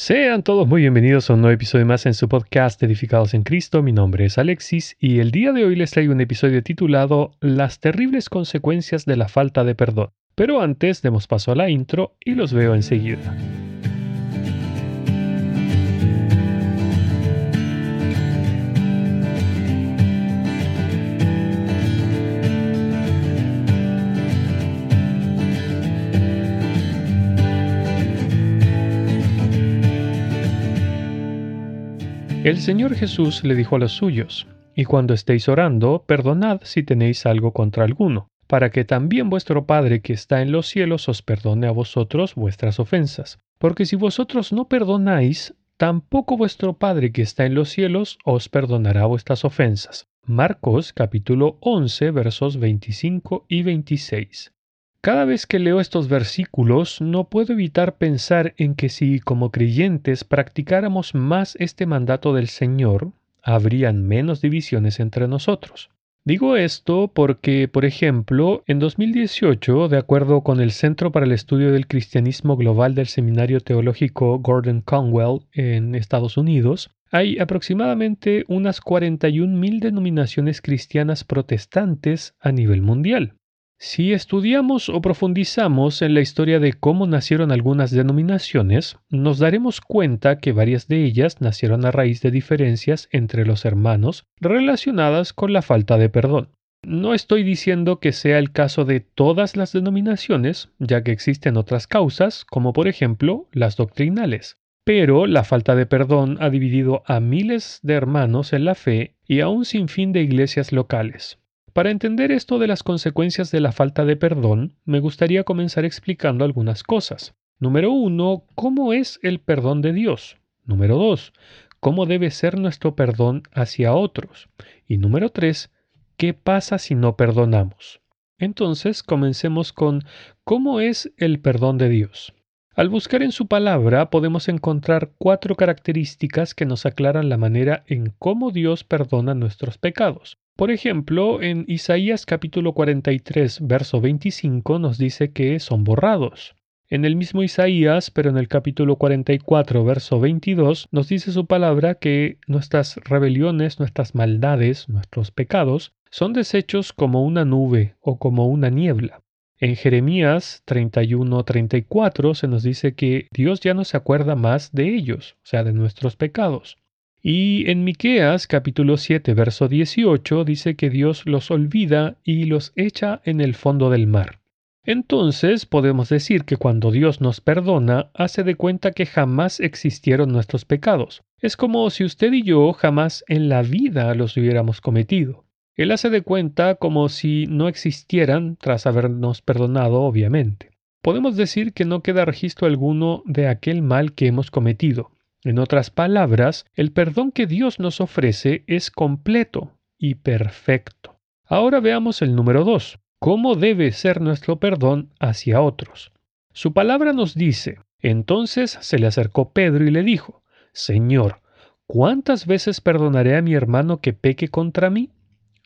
Sean todos muy bienvenidos a un nuevo episodio más en su podcast Edificados en Cristo. Mi nombre es Alexis y el día de hoy les traigo un episodio titulado Las terribles consecuencias de la falta de perdón. Pero antes demos paso a la intro y los veo enseguida. El Señor Jesús le dijo a los suyos, Y cuando estéis orando, perdonad si tenéis algo contra alguno, para que también vuestro Padre que está en los cielos os perdone a vosotros vuestras ofensas. Porque si vosotros no perdonáis, tampoco vuestro Padre que está en los cielos os perdonará vuestras ofensas. Marcos capítulo 11 versos 25 y 26. Cada vez que leo estos versículos no puedo evitar pensar en que si como creyentes practicáramos más este mandato del Señor, habrían menos divisiones entre nosotros. Digo esto porque, por ejemplo, en 2018, de acuerdo con el Centro para el Estudio del Cristianismo Global del Seminario Teológico Gordon Conwell en Estados Unidos, hay aproximadamente unas 41.000 denominaciones cristianas protestantes a nivel mundial. Si estudiamos o profundizamos en la historia de cómo nacieron algunas denominaciones, nos daremos cuenta que varias de ellas nacieron a raíz de diferencias entre los hermanos relacionadas con la falta de perdón. No estoy diciendo que sea el caso de todas las denominaciones, ya que existen otras causas, como por ejemplo las doctrinales. Pero la falta de perdón ha dividido a miles de hermanos en la fe y a un sinfín de iglesias locales. Para entender esto de las consecuencias de la falta de perdón, me gustaría comenzar explicando algunas cosas. Número uno, ¿cómo es el perdón de Dios? Número dos, ¿cómo debe ser nuestro perdón hacia otros? Y número tres, ¿qué pasa si no perdonamos? Entonces, comencemos con ¿cómo es el perdón de Dios? Al buscar en su palabra podemos encontrar cuatro características que nos aclaran la manera en cómo Dios perdona nuestros pecados. Por ejemplo, en Isaías capítulo 43, verso 25 nos dice que son borrados. En el mismo Isaías, pero en el capítulo 44, verso 22, nos dice su palabra que nuestras rebeliones, nuestras maldades, nuestros pecados, son deshechos como una nube o como una niebla. En Jeremías 31-34 se nos dice que Dios ya no se acuerda más de ellos, o sea, de nuestros pecados. Y en Miqueas capítulo 7 verso 18 dice que Dios los olvida y los echa en el fondo del mar. Entonces podemos decir que cuando Dios nos perdona, hace de cuenta que jamás existieron nuestros pecados. Es como si usted y yo jamás en la vida los hubiéramos cometido. Él hace de cuenta como si no existieran tras habernos perdonado, obviamente. Podemos decir que no queda registro alguno de aquel mal que hemos cometido, en otras palabras, el perdón que Dios nos ofrece es completo y perfecto. Ahora veamos el número 2. ¿Cómo debe ser nuestro perdón hacia otros? Su palabra nos dice, entonces se le acercó Pedro y le dijo, Señor, ¿cuántas veces perdonaré a mi hermano que peque contra mí?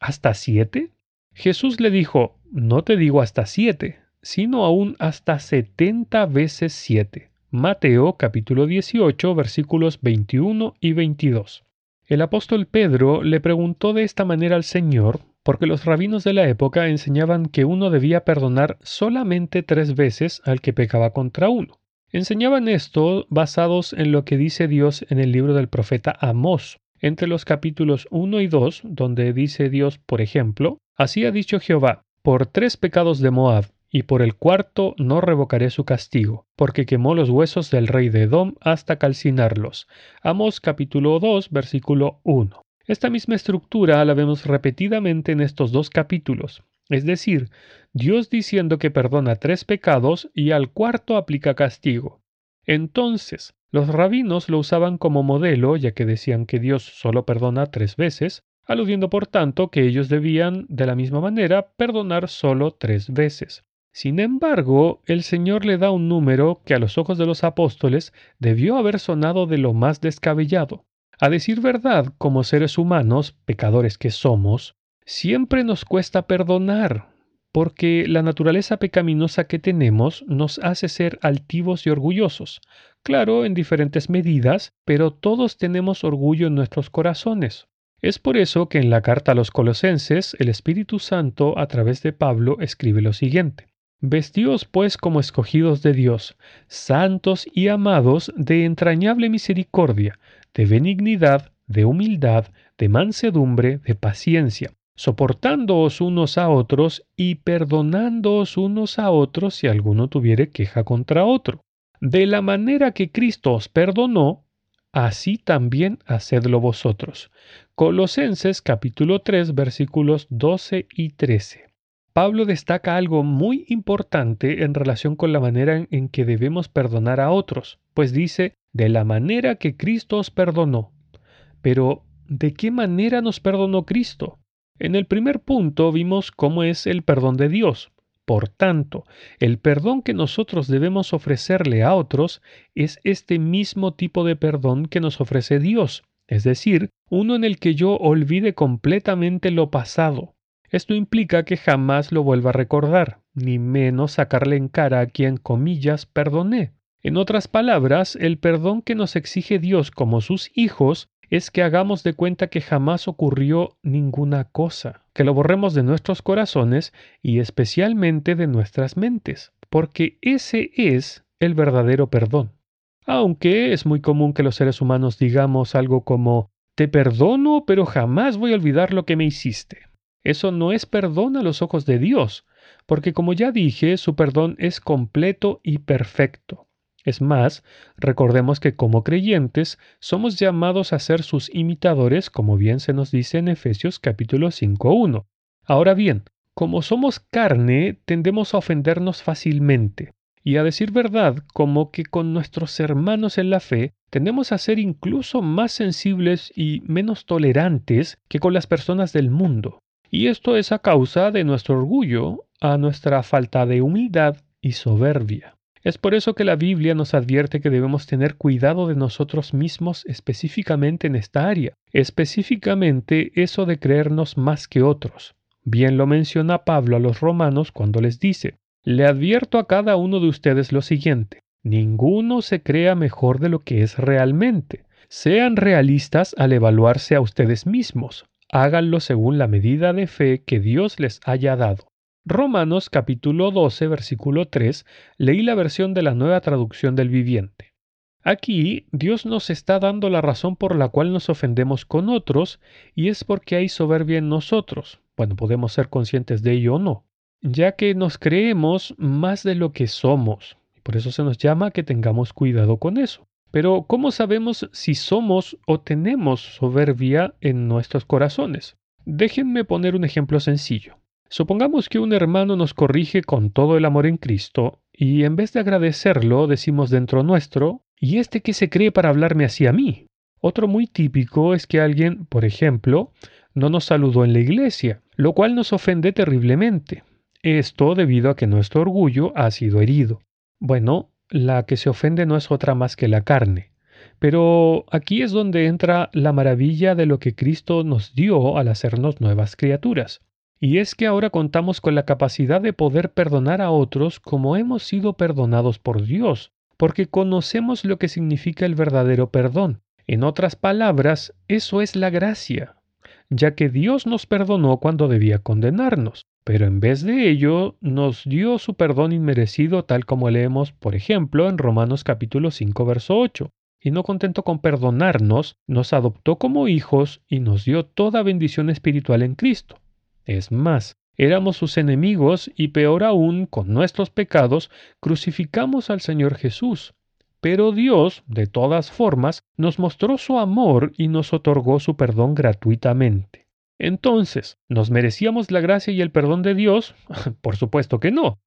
¿Hasta siete? Jesús le dijo, no te digo hasta siete, sino aún hasta setenta veces siete. Mateo capítulo 18 versículos 21 y 22. El apóstol Pedro le preguntó de esta manera al Señor, porque los rabinos de la época enseñaban que uno debía perdonar solamente tres veces al que pecaba contra uno. Enseñaban esto basados en lo que dice Dios en el libro del profeta Amós, entre los capítulos 1 y 2, donde dice Dios, por ejemplo, Así ha dicho Jehová, por tres pecados de Moab, y por el cuarto no revocaré su castigo, porque quemó los huesos del rey de Edom hasta calcinarlos. Amos capítulo 2 versículo 1. Esta misma estructura la vemos repetidamente en estos dos capítulos, es decir, Dios diciendo que perdona tres pecados y al cuarto aplica castigo. Entonces, los rabinos lo usaban como modelo, ya que decían que Dios solo perdona tres veces, aludiendo por tanto que ellos debían, de la misma manera, perdonar solo tres veces. Sin embargo, el Señor le da un número que a los ojos de los apóstoles debió haber sonado de lo más descabellado. A decir verdad, como seres humanos, pecadores que somos, siempre nos cuesta perdonar. porque la naturaleza pecaminosa que tenemos nos hace ser altivos y orgullosos. Claro, en diferentes medidas, pero todos tenemos orgullo en nuestros corazones. Es por eso que en la carta a los colosenses el Espíritu Santo a través de Pablo escribe lo siguiente. Vestíos pues como escogidos de Dios, santos y amados de entrañable misericordia, de benignidad, de humildad, de mansedumbre, de paciencia, soportándoos unos a otros y perdonándoos unos a otros si alguno tuviere queja contra otro. De la manera que Cristo os perdonó, así también hacedlo vosotros. Colosenses capítulo 3 versículos 12 y 13. Pablo destaca algo muy importante en relación con la manera en que debemos perdonar a otros, pues dice, de la manera que Cristo os perdonó. Pero, ¿de qué manera nos perdonó Cristo? En el primer punto vimos cómo es el perdón de Dios. Por tanto, el perdón que nosotros debemos ofrecerle a otros es este mismo tipo de perdón que nos ofrece Dios, es decir, uno en el que yo olvide completamente lo pasado, esto implica que jamás lo vuelva a recordar, ni menos sacarle en cara a quien, comillas, perdoné. En otras palabras, el perdón que nos exige Dios como sus hijos es que hagamos de cuenta que jamás ocurrió ninguna cosa, que lo borremos de nuestros corazones y especialmente de nuestras mentes, porque ese es el verdadero perdón. Aunque es muy común que los seres humanos digamos algo como te perdono, pero jamás voy a olvidar lo que me hiciste. Eso no es perdón a los ojos de Dios, porque como ya dije, su perdón es completo y perfecto. Es más, recordemos que como creyentes somos llamados a ser sus imitadores, como bien se nos dice en Efesios capítulo 5.1. Ahora bien, como somos carne, tendemos a ofendernos fácilmente. Y a decir verdad, como que con nuestros hermanos en la fe, tendemos a ser incluso más sensibles y menos tolerantes que con las personas del mundo. Y esto es a causa de nuestro orgullo, a nuestra falta de humildad y soberbia. Es por eso que la Biblia nos advierte que debemos tener cuidado de nosotros mismos específicamente en esta área, específicamente eso de creernos más que otros. Bien lo menciona Pablo a los romanos cuando les dice, le advierto a cada uno de ustedes lo siguiente, ninguno se crea mejor de lo que es realmente. Sean realistas al evaluarse a ustedes mismos háganlo según la medida de fe que Dios les haya dado. Romanos capítulo 12 versículo 3 leí la versión de la nueva traducción del viviente. Aquí Dios nos está dando la razón por la cual nos ofendemos con otros y es porque hay soberbia en nosotros. Bueno, podemos ser conscientes de ello o no, ya que nos creemos más de lo que somos. Por eso se nos llama que tengamos cuidado con eso. Pero ¿cómo sabemos si somos o tenemos soberbia en nuestros corazones? Déjenme poner un ejemplo sencillo. Supongamos que un hermano nos corrige con todo el amor en Cristo y en vez de agradecerlo decimos dentro nuestro, ¿y este qué se cree para hablarme así a mí? Otro muy típico es que alguien, por ejemplo, no nos saludó en la iglesia, lo cual nos ofende terriblemente. Esto debido a que nuestro orgullo ha sido herido. Bueno, la que se ofende no es otra más que la carne. Pero aquí es donde entra la maravilla de lo que Cristo nos dio al hacernos nuevas criaturas. Y es que ahora contamos con la capacidad de poder perdonar a otros como hemos sido perdonados por Dios, porque conocemos lo que significa el verdadero perdón. En otras palabras, eso es la gracia, ya que Dios nos perdonó cuando debía condenarnos pero en vez de ello nos dio su perdón inmerecido tal como leemos, por ejemplo, en Romanos capítulo 5, verso 8. Y no contento con perdonarnos, nos adoptó como hijos y nos dio toda bendición espiritual en Cristo. Es más, éramos sus enemigos y peor aún, con nuestros pecados, crucificamos al Señor Jesús. Pero Dios, de todas formas, nos mostró su amor y nos otorgó su perdón gratuitamente. Entonces, ¿nos merecíamos la gracia y el perdón de Dios? Por supuesto que no.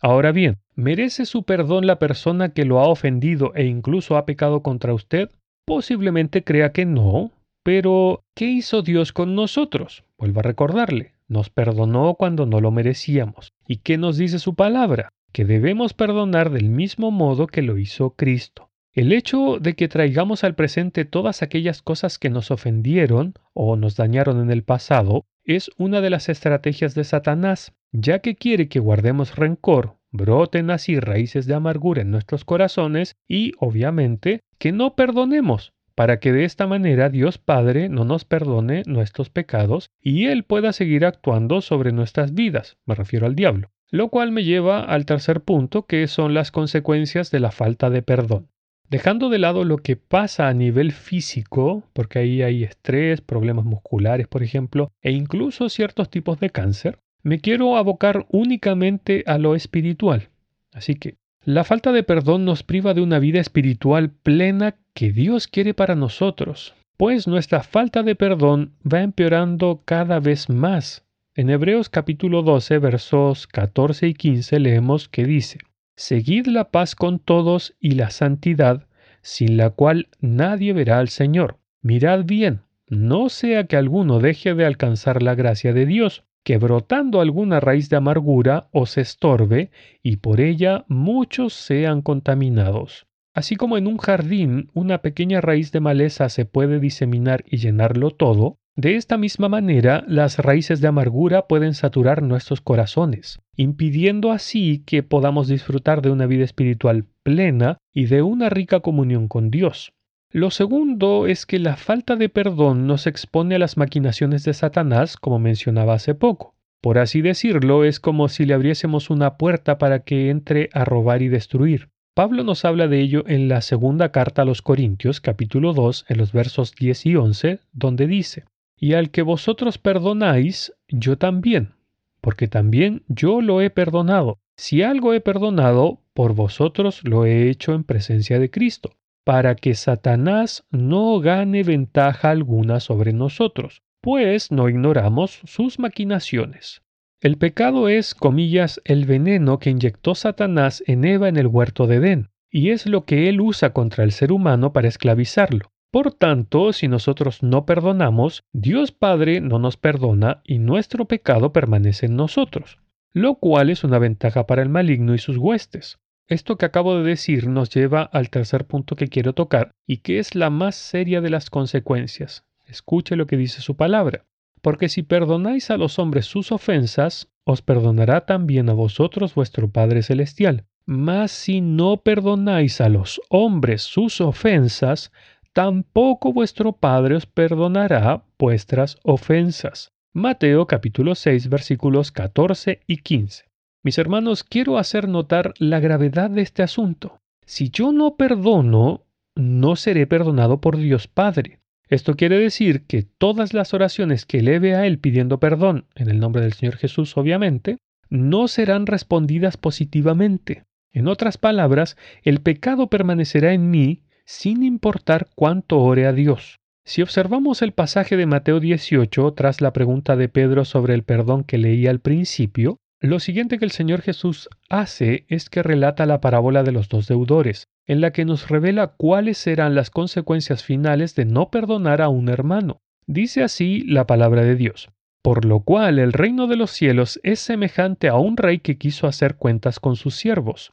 Ahora bien, ¿merece su perdón la persona que lo ha ofendido e incluso ha pecado contra usted? Posiblemente crea que no, pero ¿qué hizo Dios con nosotros? Vuelvo a recordarle, nos perdonó cuando no lo merecíamos. ¿Y qué nos dice su palabra? Que debemos perdonar del mismo modo que lo hizo Cristo. El hecho de que traigamos al presente todas aquellas cosas que nos ofendieron o nos dañaron en el pasado es una de las estrategias de Satanás, ya que quiere que guardemos rencor, broten así raíces de amargura en nuestros corazones y, obviamente, que no perdonemos, para que de esta manera Dios Padre no nos perdone nuestros pecados y Él pueda seguir actuando sobre nuestras vidas, me refiero al diablo. Lo cual me lleva al tercer punto, que son las consecuencias de la falta de perdón. Dejando de lado lo que pasa a nivel físico, porque ahí hay estrés, problemas musculares, por ejemplo, e incluso ciertos tipos de cáncer, me quiero abocar únicamente a lo espiritual. Así que la falta de perdón nos priva de una vida espiritual plena que Dios quiere para nosotros, pues nuestra falta de perdón va empeorando cada vez más. En Hebreos capítulo 12 versos 14 y 15 leemos que dice, Seguid la paz con todos y la santidad, sin la cual nadie verá al Señor. Mirad bien, no sea que alguno deje de alcanzar la gracia de Dios, que brotando alguna raíz de amargura os estorbe, y por ella muchos sean contaminados. Así como en un jardín una pequeña raíz de maleza se puede diseminar y llenarlo todo, de esta misma manera las raíces de amargura pueden saturar nuestros corazones, impidiendo así que podamos disfrutar de una vida espiritual plena y de una rica comunión con Dios. Lo segundo es que la falta de perdón nos expone a las maquinaciones de Satanás, como mencionaba hace poco. Por así decirlo, es como si le abriésemos una puerta para que entre a robar y destruir. Pablo nos habla de ello en la segunda carta a los Corintios, capítulo 2, en los versos 10 y 11, donde dice, Y al que vosotros perdonáis, yo también, porque también yo lo he perdonado. Si algo he perdonado, por vosotros lo he hecho en presencia de Cristo para que Satanás no gane ventaja alguna sobre nosotros, pues no ignoramos sus maquinaciones. El pecado es, comillas, el veneno que inyectó Satanás en Eva en el huerto de Edén, y es lo que él usa contra el ser humano para esclavizarlo. Por tanto, si nosotros no perdonamos, Dios Padre no nos perdona y nuestro pecado permanece en nosotros, lo cual es una ventaja para el maligno y sus huestes. Esto que acabo de decir nos lleva al tercer punto que quiero tocar y que es la más seria de las consecuencias. Escuche lo que dice su palabra. Porque si perdonáis a los hombres sus ofensas, os perdonará también a vosotros vuestro Padre Celestial. Mas si no perdonáis a los hombres sus ofensas, tampoco vuestro Padre os perdonará vuestras ofensas. Mateo capítulo 6 versículos 14 y 15. Mis hermanos, quiero hacer notar la gravedad de este asunto. Si yo no perdono, no seré perdonado por Dios Padre. Esto quiere decir que todas las oraciones que eleve a Él pidiendo perdón, en el nombre del Señor Jesús obviamente, no serán respondidas positivamente. En otras palabras, el pecado permanecerá en mí sin importar cuánto ore a Dios. Si observamos el pasaje de Mateo 18 tras la pregunta de Pedro sobre el perdón que leía al principio, lo siguiente que el Señor Jesús hace es que relata la parábola de los dos deudores, en la que nos revela cuáles serán las consecuencias finales de no perdonar a un hermano. Dice así la palabra de Dios. Por lo cual el reino de los cielos es semejante a un rey que quiso hacer cuentas con sus siervos.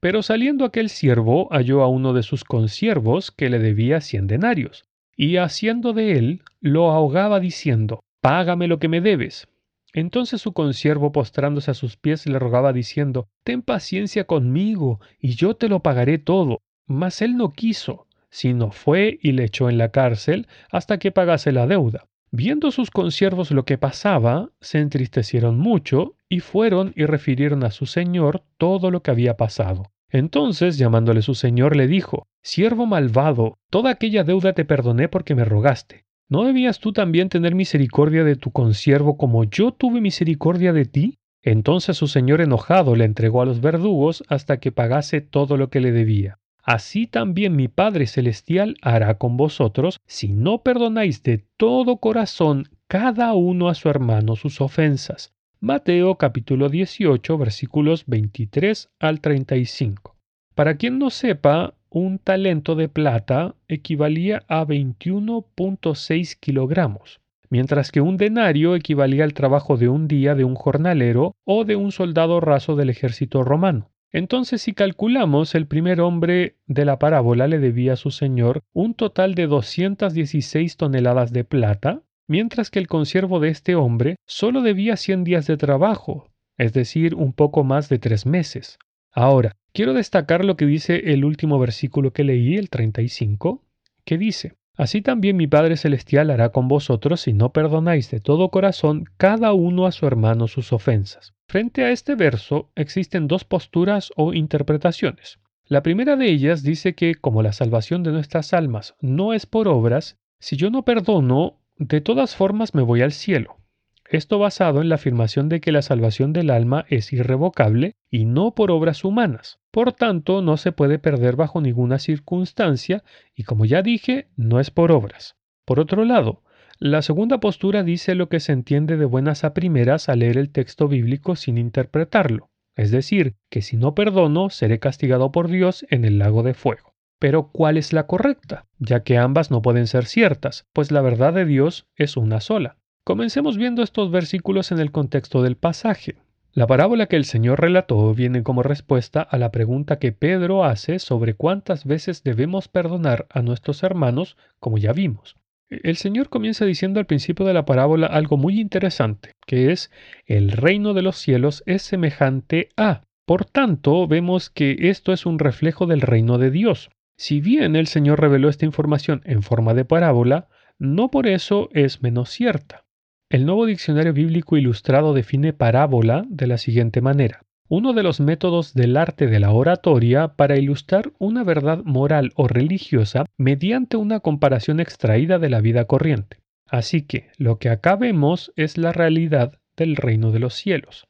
Pero saliendo aquel siervo halló a uno de sus consiervos que le debía cien denarios, y haciendo de él, lo ahogaba diciendo, Págame lo que me debes. Entonces su consiervo postrándose a sus pies le rogaba diciendo, Ten paciencia conmigo, y yo te lo pagaré todo. Mas él no quiso, sino fue y le echó en la cárcel hasta que pagase la deuda. Viendo sus consiervos lo que pasaba, se entristecieron mucho y fueron y refirieron a su señor todo lo que había pasado. Entonces, llamándole su señor, le dijo, Siervo malvado, toda aquella deuda te perdoné porque me rogaste. ¿No debías tú también tener misericordia de tu consiervo como yo tuve misericordia de ti? Entonces su señor enojado le entregó a los verdugos hasta que pagase todo lo que le debía así también mi Padre Celestial hará con vosotros si no perdonáis de todo corazón cada uno a su hermano sus ofensas. Mateo capítulo 18 versículos 23 al 35. Para quien no sepa, un talento de plata equivalía a 21.6 kilogramos, mientras que un denario equivalía al trabajo de un día de un jornalero o de un soldado raso del ejército romano. Entonces, si calculamos, el primer hombre de la parábola le debía a su señor un total de 216 toneladas de plata, mientras que el consiervo de este hombre solo debía 100 días de trabajo, es decir, un poco más de tres meses. Ahora, quiero destacar lo que dice el último versículo que leí, el 35, que dice, Así también mi Padre Celestial hará con vosotros si no perdonáis de todo corazón cada uno a su hermano sus ofensas. Frente a este verso existen dos posturas o interpretaciones. La primera de ellas dice que como la salvación de nuestras almas no es por obras, si yo no perdono, de todas formas me voy al cielo. Esto basado en la afirmación de que la salvación del alma es irrevocable y no por obras humanas. Por tanto, no se puede perder bajo ninguna circunstancia y como ya dije, no es por obras. Por otro lado, la segunda postura dice lo que se entiende de buenas a primeras al leer el texto bíblico sin interpretarlo, es decir, que si no perdono, seré castigado por Dios en el lago de fuego. Pero ¿cuál es la correcta? Ya que ambas no pueden ser ciertas, pues la verdad de Dios es una sola. Comencemos viendo estos versículos en el contexto del pasaje. La parábola que el Señor relató viene como respuesta a la pregunta que Pedro hace sobre cuántas veces debemos perdonar a nuestros hermanos, como ya vimos. El Señor comienza diciendo al principio de la parábola algo muy interesante, que es el reino de los cielos es semejante a. Por tanto, vemos que esto es un reflejo del reino de Dios. Si bien el Señor reveló esta información en forma de parábola, no por eso es menos cierta. El nuevo diccionario bíblico ilustrado define parábola de la siguiente manera. Uno de los métodos del arte de la oratoria para ilustrar una verdad moral o religiosa mediante una comparación extraída de la vida corriente. Así que lo que acá vemos es la realidad del reino de los cielos.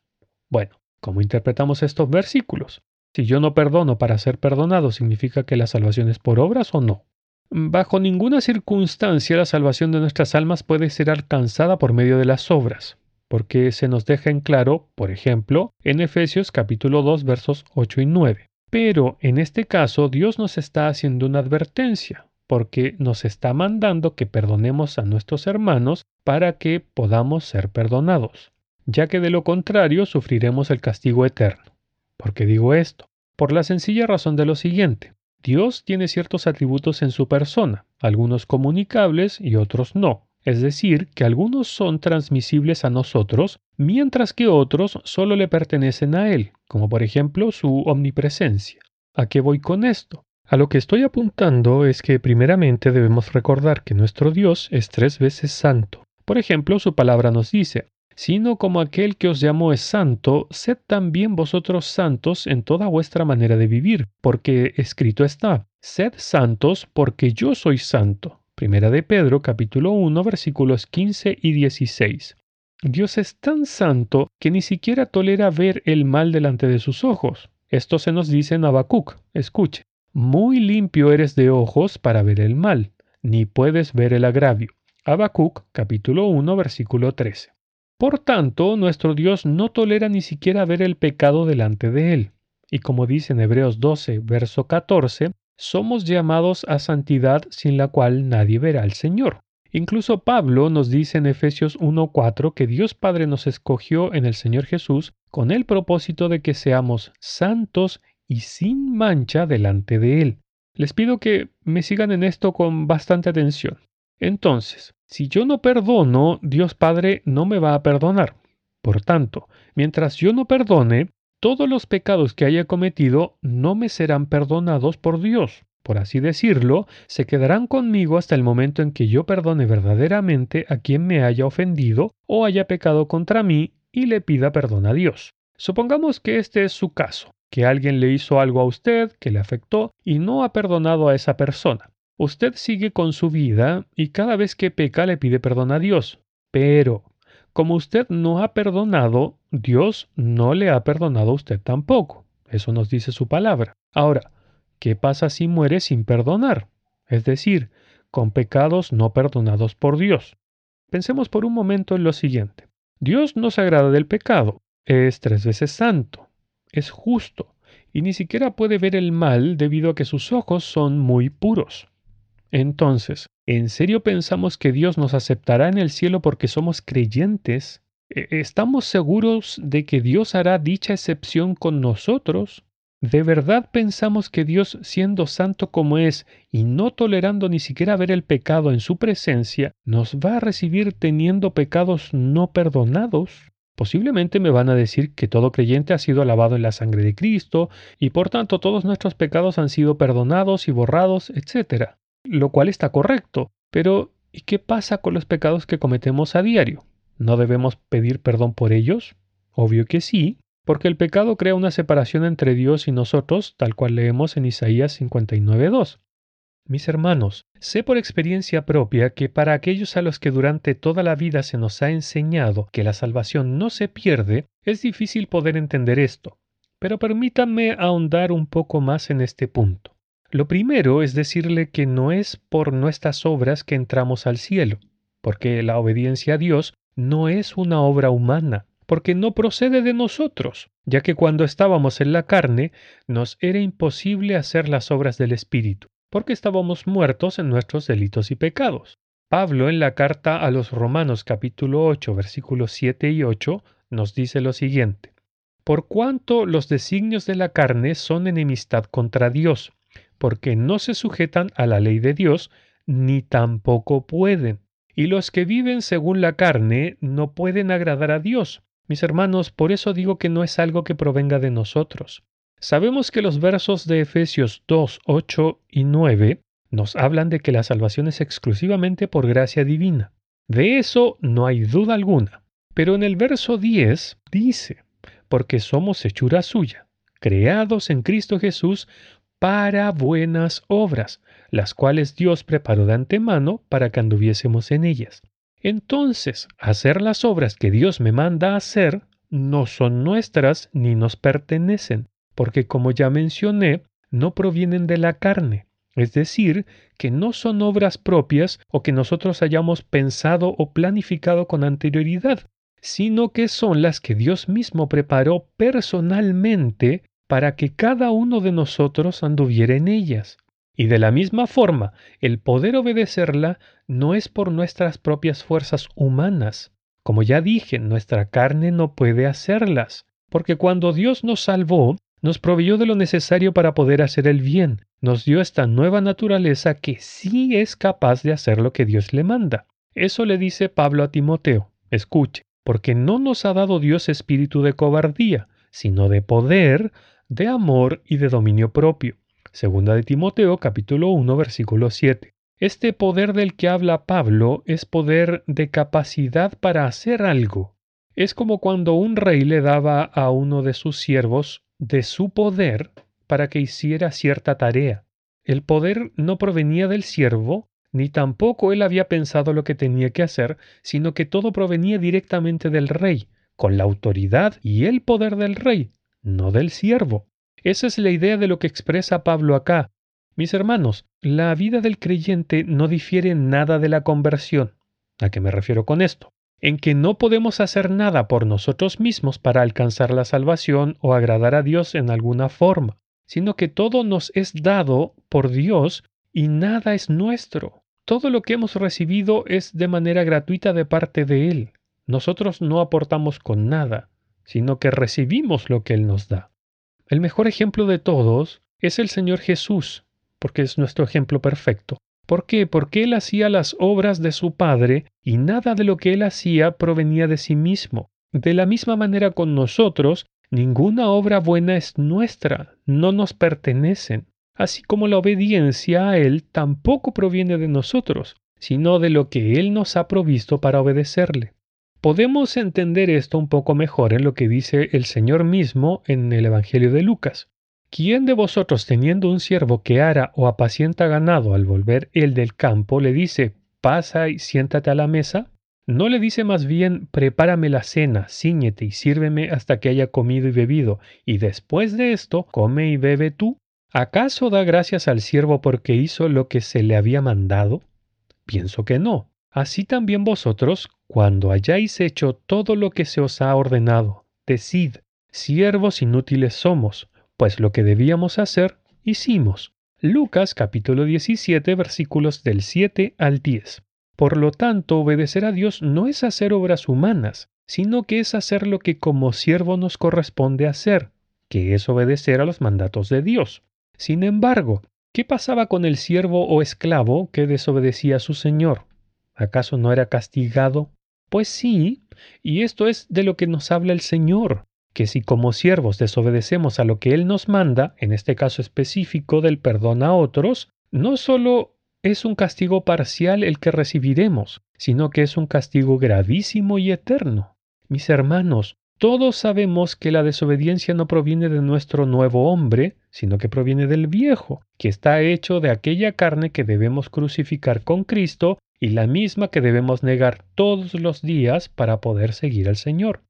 Bueno, ¿cómo interpretamos estos versículos? Si yo no perdono para ser perdonado, ¿significa que la salvación es por obras o no? Bajo ninguna circunstancia la salvación de nuestras almas puede ser alcanzada por medio de las obras, porque se nos deja en claro, por ejemplo, en Efesios capítulo 2 versos 8 y 9. Pero en este caso Dios nos está haciendo una advertencia, porque nos está mandando que perdonemos a nuestros hermanos para que podamos ser perdonados, ya que de lo contrario sufriremos el castigo eterno. ¿Por qué digo esto? Por la sencilla razón de lo siguiente. Dios tiene ciertos atributos en su persona, algunos comunicables y otros no. Es decir, que algunos son transmisibles a nosotros, mientras que otros solo le pertenecen a Él, como por ejemplo su omnipresencia. ¿A qué voy con esto? A lo que estoy apuntando es que primeramente debemos recordar que nuestro Dios es tres veces santo. Por ejemplo, su palabra nos dice, sino como aquel que os llamó es santo, sed también vosotros santos en toda vuestra manera de vivir, porque escrito está, sed santos porque yo soy santo. Primera de Pedro capítulo 1 versículos 15 y 16. Dios es tan santo que ni siquiera tolera ver el mal delante de sus ojos. Esto se nos dice en Habacuc. Escuche. Muy limpio eres de ojos para ver el mal, ni puedes ver el agravio. Habacuc capítulo 1 versículo 13. Por tanto, nuestro Dios no tolera ni siquiera ver el pecado delante de Él. Y como dice en Hebreos 12, verso 14, somos llamados a santidad sin la cual nadie verá al Señor. Incluso Pablo nos dice en Efesios 1.4 que Dios Padre nos escogió en el Señor Jesús con el propósito de que seamos santos y sin mancha delante de Él. Les pido que me sigan en esto con bastante atención. Entonces, si yo no perdono, Dios Padre no me va a perdonar. Por tanto, mientras yo no perdone, todos los pecados que haya cometido no me serán perdonados por Dios. Por así decirlo, se quedarán conmigo hasta el momento en que yo perdone verdaderamente a quien me haya ofendido o haya pecado contra mí y le pida perdón a Dios. Supongamos que este es su caso, que alguien le hizo algo a usted que le afectó y no ha perdonado a esa persona. Usted sigue con su vida y cada vez que peca le pide perdón a Dios. Pero, como usted no ha perdonado, Dios no le ha perdonado a usted tampoco. Eso nos dice su palabra. Ahora, ¿qué pasa si muere sin perdonar? Es decir, con pecados no perdonados por Dios. Pensemos por un momento en lo siguiente. Dios no se agrada del pecado. Es tres veces santo. Es justo. y ni siquiera puede ver el mal debido a que sus ojos son muy puros. Entonces, ¿en serio pensamos que Dios nos aceptará en el cielo porque somos creyentes? ¿E-, ¿Estamos seguros de que Dios hará dicha excepción con nosotros? ¿De verdad pensamos que Dios, siendo santo como es y no tolerando ni siquiera ver el pecado en su presencia, nos va a recibir teniendo pecados no perdonados? Posiblemente me van a decir que todo creyente ha sido lavado en la sangre de Cristo y por tanto todos nuestros pecados han sido perdonados y borrados, etc. Lo cual está correcto, pero ¿y qué pasa con los pecados que cometemos a diario? ¿No debemos pedir perdón por ellos? Obvio que sí, porque el pecado crea una separación entre Dios y nosotros, tal cual leemos en Isaías 59.2. Mis hermanos, sé por experiencia propia que para aquellos a los que durante toda la vida se nos ha enseñado que la salvación no se pierde, es difícil poder entender esto. Pero permítanme ahondar un poco más en este punto. Lo primero es decirle que no es por nuestras obras que entramos al cielo, porque la obediencia a Dios no es una obra humana, porque no procede de nosotros, ya que cuando estábamos en la carne nos era imposible hacer las obras del Espíritu, porque estábamos muertos en nuestros delitos y pecados. Pablo en la carta a los Romanos capítulo 8 versículos 7 y 8 nos dice lo siguiente. Por cuanto los designios de la carne son enemistad contra Dios, porque no se sujetan a la ley de Dios, ni tampoco pueden y los que viven según la carne no pueden agradar a Dios. Mis hermanos, por eso digo que no es algo que provenga de nosotros. Sabemos que los versos de Efesios 2, 8 y 9 nos hablan de que la salvación es exclusivamente por gracia divina. De eso no hay duda alguna. Pero en el verso 10 dice, porque somos hechura suya, creados en Cristo Jesús para buenas obras, las cuales Dios preparó de antemano para que anduviésemos en ellas. Entonces, hacer las obras que Dios me manda hacer no son nuestras ni nos pertenecen, porque como ya mencioné, no provienen de la carne, es decir, que no son obras propias o que nosotros hayamos pensado o planificado con anterioridad, sino que son las que Dios mismo preparó personalmente para que cada uno de nosotros anduviera en ellas. Y de la misma forma, el poder obedecerla no es por nuestras propias fuerzas humanas. Como ya dije, nuestra carne no puede hacerlas, porque cuando Dios nos salvó, nos proveyó de lo necesario para poder hacer el bien, nos dio esta nueva naturaleza que sí es capaz de hacer lo que Dios le manda. Eso le dice Pablo a Timoteo. Escuche, porque no nos ha dado Dios espíritu de cobardía, sino de poder, de amor y de dominio propio. Segunda de Timoteo capítulo 1 versículo 7. Este poder del que habla Pablo es poder de capacidad para hacer algo. Es como cuando un rey le daba a uno de sus siervos de su poder para que hiciera cierta tarea. El poder no provenía del siervo, ni tampoco él había pensado lo que tenía que hacer, sino que todo provenía directamente del rey, con la autoridad y el poder del rey, no del siervo. Esa es la idea de lo que expresa Pablo acá. Mis hermanos, la vida del creyente no difiere nada de la conversión. ¿A qué me refiero con esto? En que no podemos hacer nada por nosotros mismos para alcanzar la salvación o agradar a Dios en alguna forma, sino que todo nos es dado por Dios y nada es nuestro. Todo lo que hemos recibido es de manera gratuita de parte de Él. Nosotros no aportamos con nada sino que recibimos lo que Él nos da. El mejor ejemplo de todos es el Señor Jesús, porque es nuestro ejemplo perfecto. ¿Por qué? Porque Él hacía las obras de su Padre y nada de lo que Él hacía provenía de sí mismo. De la misma manera con nosotros, ninguna obra buena es nuestra, no nos pertenecen, así como la obediencia a Él tampoco proviene de nosotros, sino de lo que Él nos ha provisto para obedecerle. Podemos entender esto un poco mejor en lo que dice el Señor mismo en el Evangelio de Lucas. ¿Quién de vosotros teniendo un siervo que ara o apacienta ganado al volver él del campo le dice, pasa y siéntate a la mesa? ¿No le dice más bien, prepárame la cena, ciñete y sírveme hasta que haya comido y bebido, y después de esto, come y bebe tú? ¿Acaso da gracias al siervo porque hizo lo que se le había mandado? Pienso que no. Así también vosotros, cuando hayáis hecho todo lo que se os ha ordenado, decid, siervos inútiles somos, pues lo que debíamos hacer, hicimos. Lucas capítulo 17 versículos del 7 al 10. Por lo tanto, obedecer a Dios no es hacer obras humanas, sino que es hacer lo que como siervo nos corresponde hacer, que es obedecer a los mandatos de Dios. Sin embargo, ¿qué pasaba con el siervo o esclavo que desobedecía a su señor? ¿Acaso no era castigado? Pues sí, y esto es de lo que nos habla el Señor, que si como siervos desobedecemos a lo que Él nos manda, en este caso específico del perdón a otros, no solo es un castigo parcial el que recibiremos, sino que es un castigo gravísimo y eterno. Mis hermanos, todos sabemos que la desobediencia no proviene de nuestro nuevo hombre, sino que proviene del viejo, que está hecho de aquella carne que debemos crucificar con Cristo y la misma que debemos negar todos los días para poder seguir al Señor.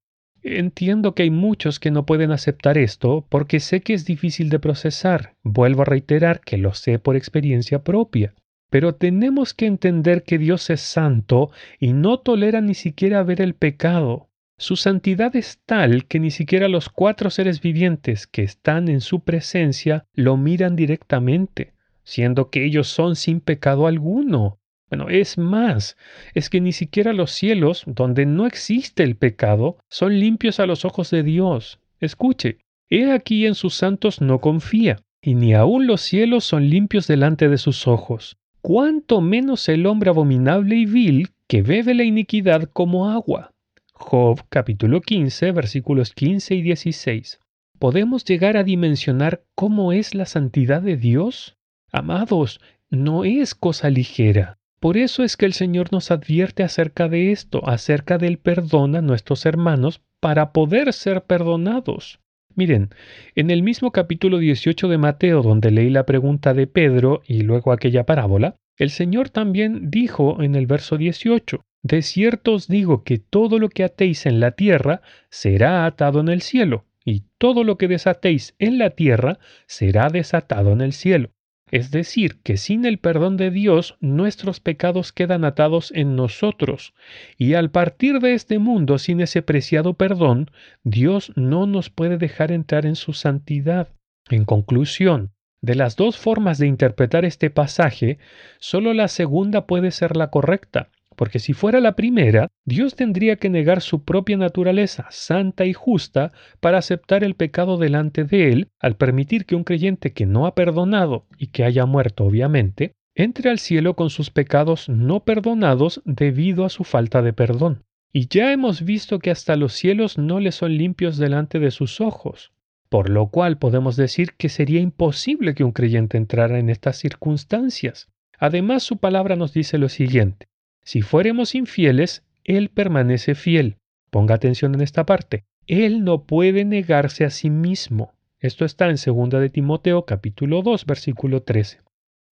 Entiendo que hay muchos que no pueden aceptar esto porque sé que es difícil de procesar. Vuelvo a reiterar que lo sé por experiencia propia. Pero tenemos que entender que Dios es santo y no tolera ni siquiera ver el pecado. Su santidad es tal que ni siquiera los cuatro seres vivientes que están en su presencia lo miran directamente, siendo que ellos son sin pecado alguno. Bueno, es más, es que ni siquiera los cielos, donde no existe el pecado, son limpios a los ojos de Dios. Escuche, he aquí en sus santos no confía, y ni aun los cielos son limpios delante de sus ojos cuánto menos el hombre abominable y vil que bebe la iniquidad como agua. Job capítulo 15 versículos 15 y 16. ¿Podemos llegar a dimensionar cómo es la santidad de Dios? Amados, no es cosa ligera. Por eso es que el Señor nos advierte acerca de esto, acerca del perdón a nuestros hermanos para poder ser perdonados. Miren, en el mismo capítulo 18 de Mateo, donde leí la pregunta de Pedro y luego aquella parábola, el Señor también dijo en el verso 18, De cierto os digo que todo lo que atéis en la tierra será atado en el cielo, y todo lo que desatéis en la tierra será desatado en el cielo. Es decir, que sin el perdón de Dios nuestros pecados quedan atados en nosotros, y al partir de este mundo sin ese preciado perdón, Dios no nos puede dejar entrar en su santidad. En conclusión, de las dos formas de interpretar este pasaje, solo la segunda puede ser la correcta, porque si fuera la primera, Dios tendría que negar su propia naturaleza santa y justa para aceptar el pecado delante de Él, al permitir que un creyente que no ha perdonado y que haya muerto obviamente, entre al cielo con sus pecados no perdonados debido a su falta de perdón. Y ya hemos visto que hasta los cielos no le son limpios delante de sus ojos, por lo cual podemos decir que sería imposible que un creyente entrara en estas circunstancias. Además, su palabra nos dice lo siguiente, si fuéramos infieles, Él permanece fiel. Ponga atención en esta parte. Él no puede negarse a sí mismo. Esto está en 2 de Timoteo capítulo 2 versículo 13.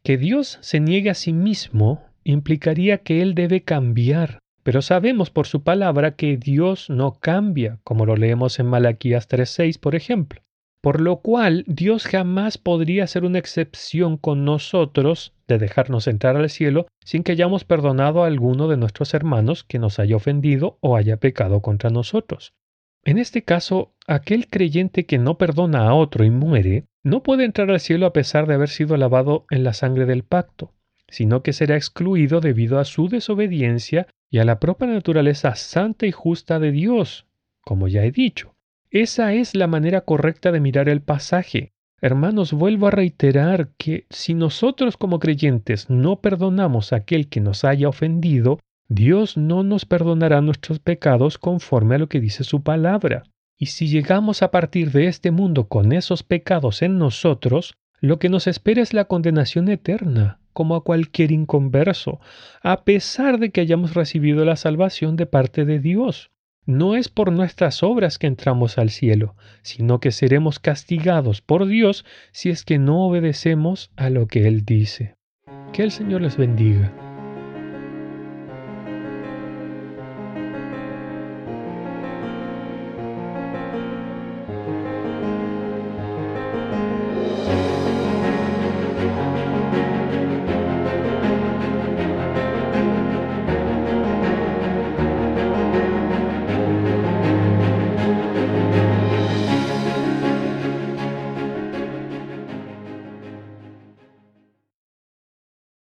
Que Dios se niegue a sí mismo implicaría que Él debe cambiar, pero sabemos por su palabra que Dios no cambia, como lo leemos en Malaquías 3.6, por ejemplo por lo cual Dios jamás podría hacer una excepción con nosotros de dejarnos entrar al cielo sin que hayamos perdonado a alguno de nuestros hermanos que nos haya ofendido o haya pecado contra nosotros. En este caso, aquel creyente que no perdona a otro y muere, no puede entrar al cielo a pesar de haber sido lavado en la sangre del pacto, sino que será excluido debido a su desobediencia y a la propia naturaleza santa y justa de Dios, como ya he dicho. Esa es la manera correcta de mirar el pasaje. Hermanos, vuelvo a reiterar que si nosotros como creyentes no perdonamos a aquel que nos haya ofendido, Dios no nos perdonará nuestros pecados conforme a lo que dice su palabra. Y si llegamos a partir de este mundo con esos pecados en nosotros, lo que nos espera es la condenación eterna, como a cualquier inconverso, a pesar de que hayamos recibido la salvación de parte de Dios. No es por nuestras obras que entramos al cielo, sino que seremos castigados por Dios si es que no obedecemos a lo que Él dice. Que el Señor les bendiga.